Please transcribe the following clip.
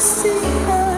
see how